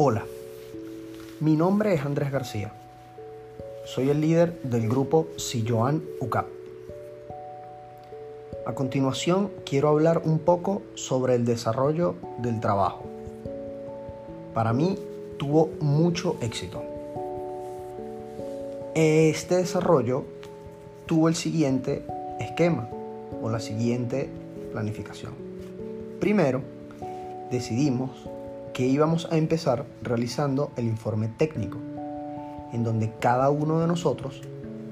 Hola, mi nombre es Andrés García. Soy el líder del grupo Silloan UCAP. A continuación quiero hablar un poco sobre el desarrollo del trabajo. Para mí tuvo mucho éxito. Este desarrollo tuvo el siguiente esquema o la siguiente planificación. Primero, decidimos que íbamos a empezar realizando el informe técnico, en donde cada uno de nosotros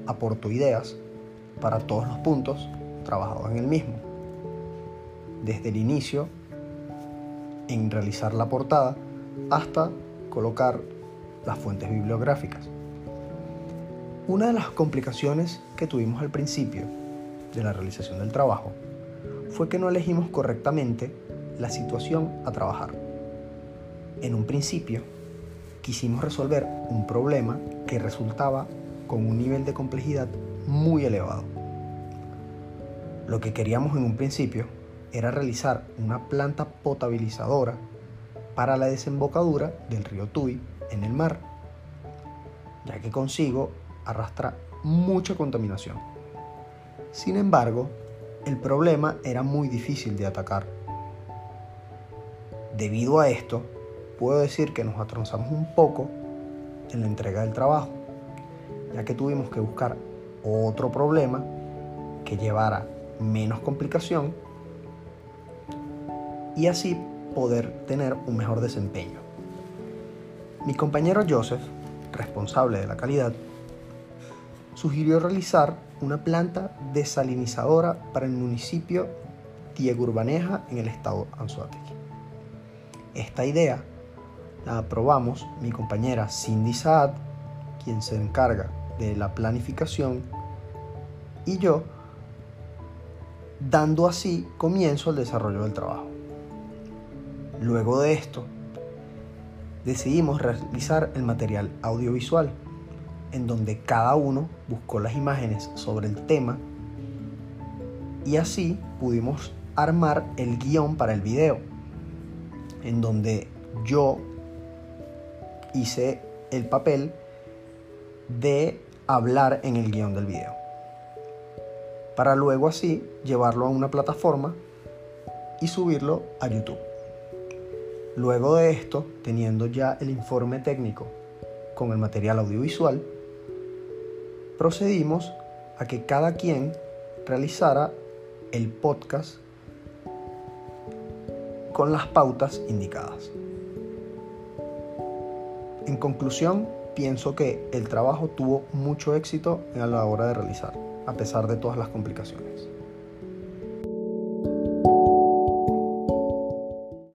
aportó ideas para todos los puntos trabajados en el mismo. Desde el inicio, en realizar la portada, hasta colocar las fuentes bibliográficas. Una de las complicaciones que tuvimos al principio de la realización del trabajo fue que no elegimos correctamente la situación a trabajar. En un principio, quisimos resolver un problema que resultaba con un nivel de complejidad muy elevado. Lo que queríamos en un principio era realizar una planta potabilizadora para la desembocadura del río Tuy en el mar, ya que consigo arrastra mucha contaminación. Sin embargo, el problema era muy difícil de atacar. Debido a esto, puedo decir que nos atrasamos un poco en la entrega del trabajo, ya que tuvimos que buscar otro problema que llevara menos complicación y así poder tener un mejor desempeño. Mi compañero Joseph, responsable de la calidad, sugirió realizar una planta desalinizadora para el municipio Diego Urbaneja en el estado Anzoátegui. Esta idea aprobamos mi compañera Cindy Saad, quien se encarga de la planificación, y yo, dando así comienzo al desarrollo del trabajo. Luego de esto, decidimos realizar el material audiovisual en donde cada uno buscó las imágenes sobre el tema y así pudimos armar el guion para el video, en donde yo hice el papel de hablar en el guion del video, para luego así llevarlo a una plataforma y subirlo a YouTube. Luego de esto, teniendo ya el informe técnico con el material audiovisual, procedimos a que cada quien realizara el podcast con las pautas indicadas. En conclusión, pienso que el trabajo tuvo mucho éxito a la hora de realizar, a pesar de todas las complicaciones.